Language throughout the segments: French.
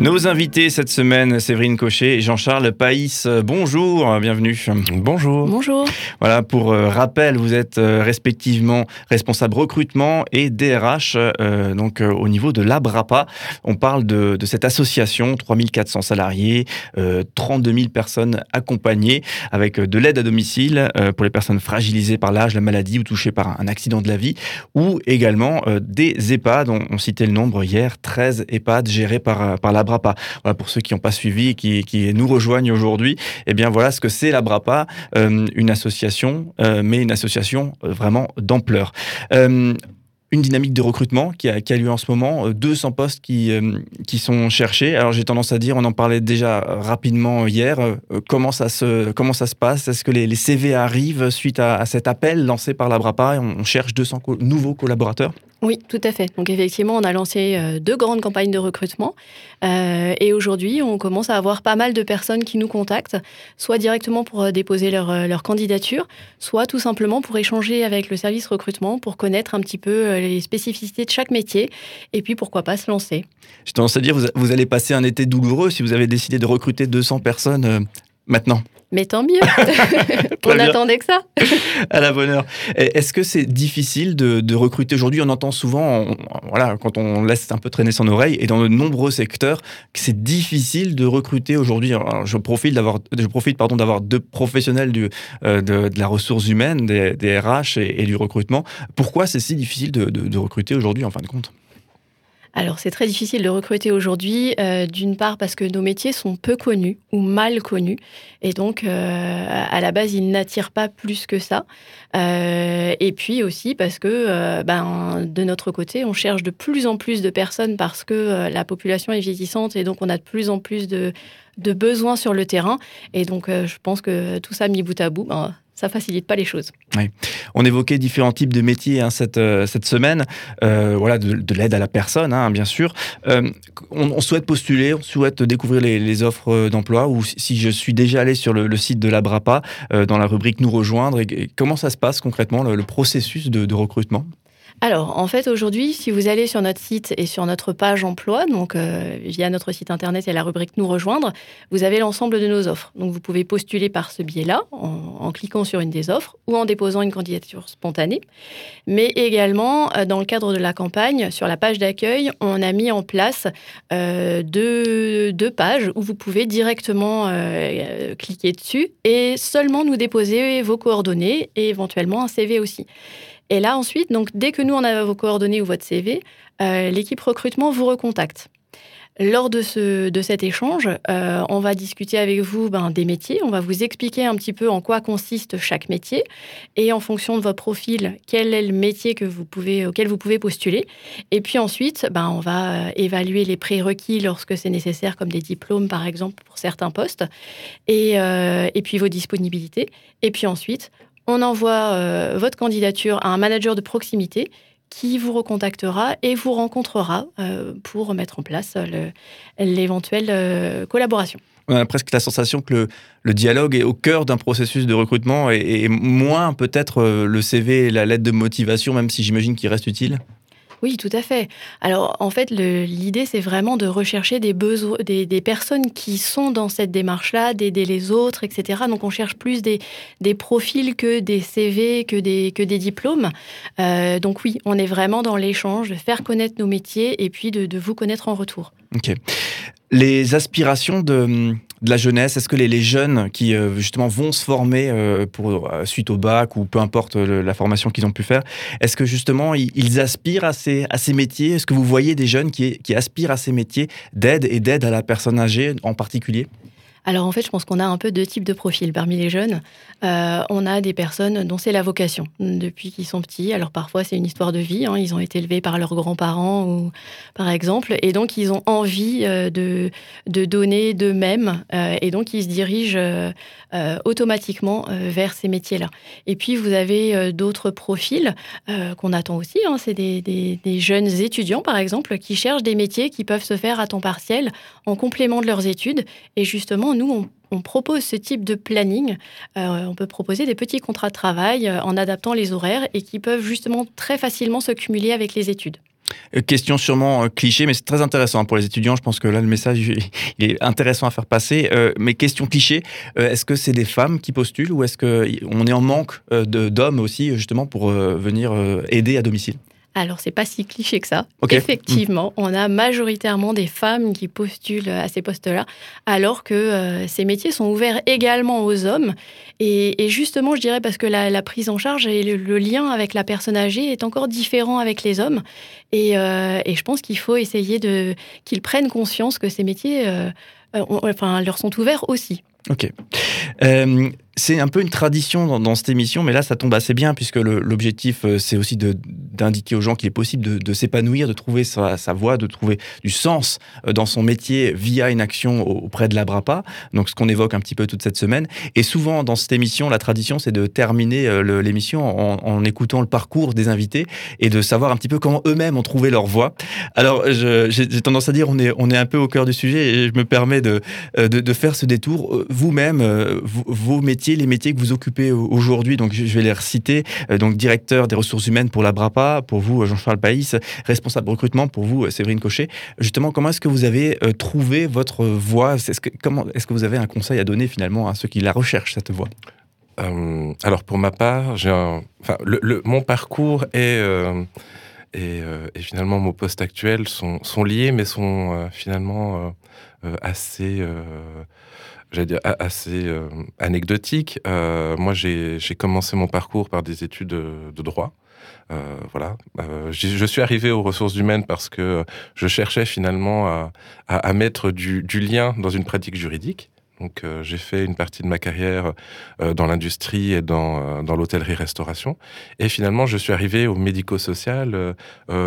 Nos invités cette semaine, Séverine Cochet et Jean-Charles Païs. Bonjour, bienvenue. Bonjour. Bonjour. Voilà, pour euh, rappel, vous êtes euh, respectivement responsable recrutement et DRH, euh, donc au niveau de l'Abrapa. On parle de, cette association, 3400 salariés, 32 000 personnes accompagnées avec de l'aide à domicile pour les personnes fragilisées par l'âge, la maladie ou touchées par un accident de la vie, ou également des EHPAD. On, on, citait le nombre hier, 13 EHPAD gérés par, par l'Abrapa Pour ceux qui n'ont pas suivi et qui, nous rejoignent aujourd'hui, eh bien voilà ce que c'est la Brapa, euh, une association, euh, mais une association euh, vraiment d'ampleur. Une dynamique de recrutement qui a, qui lieu en ce moment, 200 postes qui, qui sont cherchés. Alors j'ai tendance à dire, on en parlait déjà rapidement hier, comment, ça se, comment ça se passe? Est-ce que les, CV arrivent suite à, cet appel lancé par la Brapa on, on cherche 200 nouveaux collaborateurs? Oui, tout à fait. Donc effectivement, on a lancé euh, deux grandes campagnes de recrutement euh, et aujourd'hui, on commence à avoir pas mal de personnes qui nous contactent, soit directement pour euh, déposer leur, leur candidature, soit tout simplement pour échanger avec le service recrutement, pour connaître un petit peu les spécificités de chaque métier et puis pourquoi pas se lancer. J'ai tendance à dire, vous, vous allez passer un été douloureux si vous avez décidé de recruter 200 personnes maintenant. Mais tant mieux. on attendait que ça. à la bonne heure. Est-ce que c'est difficile de, recruter aujourd'hui On entend souvent, voilà, quand on laisse un peu traîner son oreille, et dans de nombreux secteurs, que c'est difficile de recruter aujourd'hui. Je profite d'avoir, je profite pardon d'avoir deux professionnels du, euh, de, la ressource humaine, des, RH et, du recrutement. Pourquoi c'est si difficile de recruter aujourd'hui en fin de compte? Alors c'est très difficile de recruter aujourd'hui, euh, d'une part parce que nos métiers sont peu connus ou mal connus, et donc euh, à la base ils n'attirent pas plus que ça. Euh, et puis aussi parce que ben, de notre côté on cherche de plus en plus de personnes parce que la population est vieillissante et donc on a de plus en plus de, besoins sur le terrain. Et donc je pense que tout ça mis bout à bout, ben, ça facilite pas les choses. On évoquait différents types de métiers hein, cette, euh, cette semaine, euh, voilà, de, l'aide à la personne, hein, bien sûr. Euh, on, souhaite postuler, on souhaite découvrir les, offres d'emploi, ou si je suis déjà allé sur le, site de la BRAPA, dans la rubrique Nous rejoindre, comment ça se passe concrètement, le, processus de recrutement? Alors, en fait, aujourd'hui, si vous allez sur notre site et sur notre page emploi, donc euh, via notre site internet et la rubrique Nous rejoindre, vous avez l'ensemble de nos offres. Donc, vous pouvez postuler par ce biais-là, en, cliquant sur une des offres ou en déposant une candidature spontanée. Mais également, euh, dans le cadre de la campagne, sur la page d'accueil, on a mis en place euh, deux, deux, pages où vous pouvez directement cliquer dessus et seulement nous déposer vos coordonnées et éventuellement un CV aussi. Et là, ensuite, donc, dès que nous, on a vos coordonnées ou votre CV, euh, l'équipe recrutement vous recontacte. Lors de, ce, de cet échange, euh, on va discuter avec vous ben, des métiers, on va vous expliquer un petit peu en quoi consiste chaque métier et en fonction de votre profil, quel est le métier que vous pouvez, auquel vous pouvez postuler. Et puis ensuite, ben, on va euh, évaluer les prérequis lorsque c'est nécessaire, comme des diplômes par exemple pour certains postes, et, et puis vos disponibilités. Et puis ensuite, on envoie euh, votre candidature à un manager de proximité qui vous recontactera et vous rencontrera euh, pour mettre en place l'éventuelle euh, collaboration. On a presque la sensation que le, dialogue est au cœur d'un processus de recrutement et, et moins peut-être le CV et la lettre de motivation, même si j'imagine qu'il reste utile. Oui, tout à fait. Alors, en fait, l'idée, c'est vraiment de rechercher des, besoins, des, personnes qui sont dans cette démarche-là, d'aider les autres, etc. Donc, on cherche plus des, des profils que des CV, que des, que des diplômes. Euh, donc, oui, on est vraiment dans l'échange, de faire connaître nos métiers et puis de, de vous connaître en retour. Ok. Les aspirations de la jeunesse Est-ce que les, jeunes qui euh, justement vont se former euh, pour, euh, suite au bac ou peu importe la formation qu'ils ont pu faire, est-ce que justement ils, aspirent à ces, métiers? Est-ce que vous voyez des jeunes qui aspirent à ces métiers d'aide et d'aide à la personne âgée en particulier? Alors en fait, je pense qu'on a un peu deux types de profils parmi les jeunes. Euh, on a des personnes dont c'est la vocation depuis qu'ils sont petits. Alors parfois c'est une histoire de vie. Hein. Ils ont été élevés par leurs grands-parents ou par exemple, et donc ils ont envie euh, de, de donner d'eux-mêmes, euh, et donc ils se dirigent automatiquement vers ces métiers-là. Et puis vous avez d'autres profils qu'on attend aussi. Hein. C'est des, des, jeunes étudiants par exemple qui cherchent des métiers qui peuvent se faire à temps partiel en complément de leurs études et justement nous, on, propose ce type de planning. on peut proposer des petits contrats de travail en adaptant les horaires et qui peuvent justement très facilement se cumuler avec les études. Euh, question sûrement euh, cliché, mais c'est très intéressant pour les étudiants. Je pense que là, le message est intéressant à faire passer. Euh, mais question cliché, est-ce que c'est des femmes qui postulent ou est-ce qu'on est en manque d'hommes aussi, justement, pour venir aider à domicile? Alors, c'est pas si cliché que ça. Effectivement, on a majoritairement des femmes qui postulent à ces postes-là, alors que euh, ces métiers sont ouverts également aux hommes. Et, justement, je dirais parce que la, prise en charge et le, lien avec la personne âgée est encore différent avec les hommes. Et, euh, je pense qu'il faut essayer de qu'ils prennent conscience que ces métiers, euh, enfin, leur sont ouverts aussi. Ok c'est un peu une tradition dans, cette émission, mais là, ça tombe assez bien, puisque l'objectif, euh, c'est aussi d'indiquer aux gens qu'il est possible de, s'épanouir, de trouver sa, voie, de trouver du sens euh, dans son métier via une action auprès de l'Abrapa. Donc, ce qu'on évoque un petit peu toute cette semaine. Et souvent, dans cette émission, la tradition, c'est de terminer euh, l'émission en, écoutant le parcours des invités et de savoir un petit peu comment eux-mêmes ont trouvé leur voie. Alors, j'ai tendance à dire, on est, on est un peu au cœur du sujet et je me permets de, de, faire ce détour. Vous-même, vos métiers les métiers que vous occupez aujourd'hui. Donc, je vais les reciter. Euh, donc, directeur des ressources humaines pour la BRAPA, pour vous, Jean-Charles Païs, responsable recrutement pour vous, Séverine Cochet. Justement, comment est-ce que vous avez euh, trouvé votre voie? Est-ce que, comment, est-ce que vous avez un conseil à donner finalement à ceux qui la recherchent, cette voie? Euh, alors pour ma part, mon parcours et, et, finalement mon poste actuel sont liés, mais sont finalement assez j'allais dire, assez euh, anecdotique. Euh, moi, j'ai commencé mon parcours par des études de, droit. Euh, voilà. je suis arrivé aux ressources humaines parce que je cherchais finalement à, mettre du, du, lien dans une pratique juridique. Donc, j'ai fait une partie de ma carrière dans l'industrie et dans, dans l'hôtellerie-restauration. Et finalement, je suis arrivé au médico-social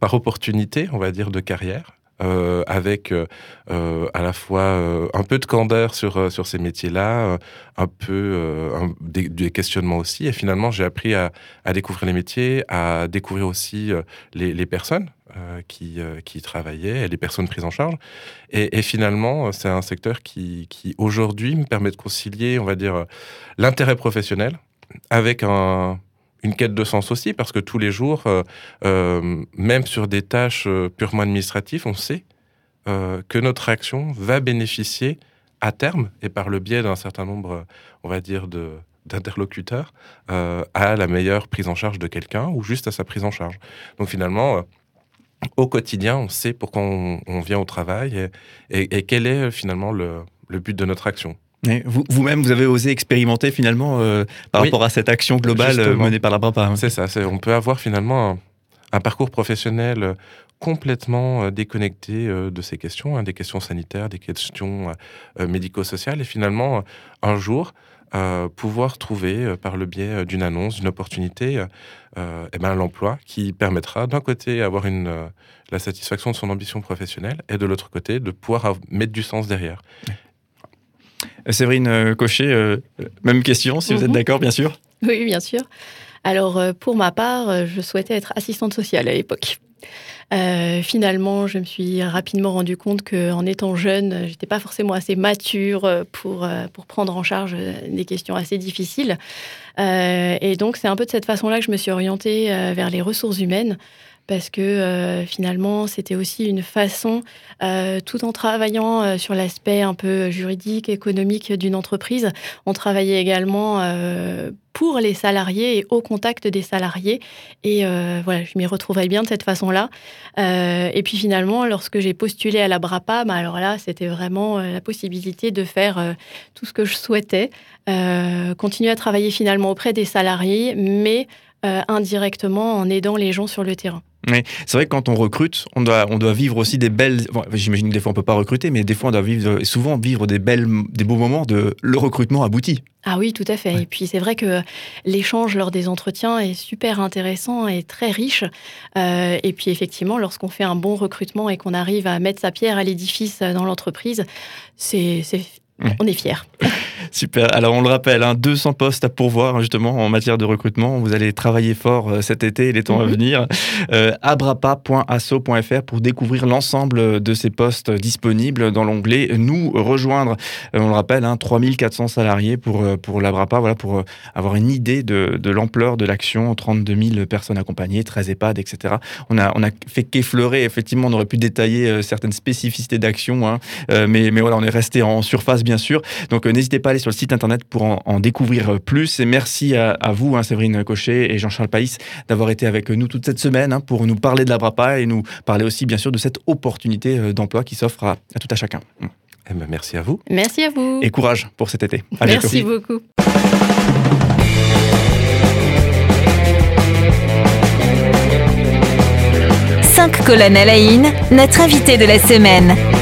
par opportunité, on va dire, de carrière. Euh, avec euh, euh, à la fois un peu de candeur sur, sur ces métiers-là, un peu des, questionnements aussi. Et finalement, j'ai appris à, découvrir les métiers, à découvrir aussi les, les, personnes qui, qui travaillaient et les personnes prises en charge. Et, et finalement, c'est un secteur qui, qui aujourd'hui me permet de concilier, on va dire, l'intérêt professionnel avec un, une quête de sens aussi, parce que tous les jours, euh, euh, même sur des tâches euh, purement administratives, on sait que notre action va bénéficier à terme, et par le biais d'un certain nombre, on va dire, de, d'interlocuteurs, à la meilleure prise en charge de quelqu'un ou juste à sa prise en charge. Donc finalement, au quotidien, on sait pourquoi on, vient au travail et, quel est finalement le but de notre action. Vous-même, vous, avez osé expérimenter finalement euh, par rapport à cette action globale euh, menée par la BRAPA. Hein. C'est ça, on peut avoir finalement un, parcours professionnel euh, complètement déconnecté de ces questions, hein, des questions sanitaires, des questions médico-sociales, et finalement, un jour, pouvoir trouver, par le biais d'une annonce, d'une opportunité, eh ben, l'emploi qui permettra d'un côté avoir une, la satisfaction de son ambition professionnelle, et de l'autre côté, de pouvoir mettre du sens derrière. Séverine euh, Cochet, euh, même question, si vous êtes mhm. d'accord, bien sûr. Oui, bien sûr. Alors, euh, pour ma part, je souhaitais être assistante sociale à l'époque. finalement, je me suis rapidement rendu compte qu'en étant jeune, j'étais pas forcément assez mature pour, pour prendre en charge des questions assez difficiles. et donc, c'est un peu de cette façon-là que je me suis orientée vers les ressources humaines parce que euh, finalement, c'était aussi une façon, euh, tout en travaillant euh, sur l'aspect un peu juridique, économique d'une entreprise, on travaillait également pour les salariés et au contact des salariés. Et voilà, je m'y retrouvais bien de cette façon-là. et puis finalement, lorsque j'ai postulé à la BRAPA, bah, alors là, c'était vraiment la possibilité de faire tout ce que je souhaitais, continuer à travailler finalement auprès des salariés, mais indirectement en aidant les gens sur le terrain. Oui, c'est vrai que quand on recrute, on doit, on doit vivre aussi des belles. J'imagine que des fois on peut pas recruter, mais des fois on doit vivre, souvent vivre des belles, des beaux moments de le recrutement abouti. Ah oui, tout à fait. Et puis c'est vrai que l'échange lors des entretiens est super intéressant et très riche. Euh, et puis effectivement, lorsqu'on fait un bon recrutement et qu'on arrive à mettre sa pierre à l'édifice dans l'entreprise, c'est on est fiers. Super. Alors on le rappelle, hein, 200 postes à pourvoir hein, justement en matière de recrutement. Vous allez travailler fort euh, cet été et les temps à mhm. venir. Euh, abrapa.asso.fr pour découvrir l'ensemble de ces postes disponibles dans l'onglet Nous rejoindre. Euh, on le rappelle, hein, 3400 salariés pour, euh, pour l'Abrapa, voilà, pour avoir une idée de, de l'ampleur de l'action. 32 000 personnes accompagnées, 13 EHPAD, etc. On a, on a fait qu'effleurer. Effectivement, on aurait pu détailler certaines spécificités d'action, hein, mais, mais voilà, on est resté en surface bien sûr. Donc n'hésitez pas à aller sur le site internet pour en, découvrir plus. Et merci à, vous, hein, Séverine Cochet et Jean-Charles Païs, d'avoir été avec nous toute cette semaine hein, pour nous parler de la Brapa et nous parler aussi, bien sûr, de cette opportunité euh, d'emploi qui s'offre à, tout à chacun. Eh ben, merci à vous. Merci à vous. Et courage pour cet été. merci beaucoup. Cinq colonnes à la notre invité de la semaine.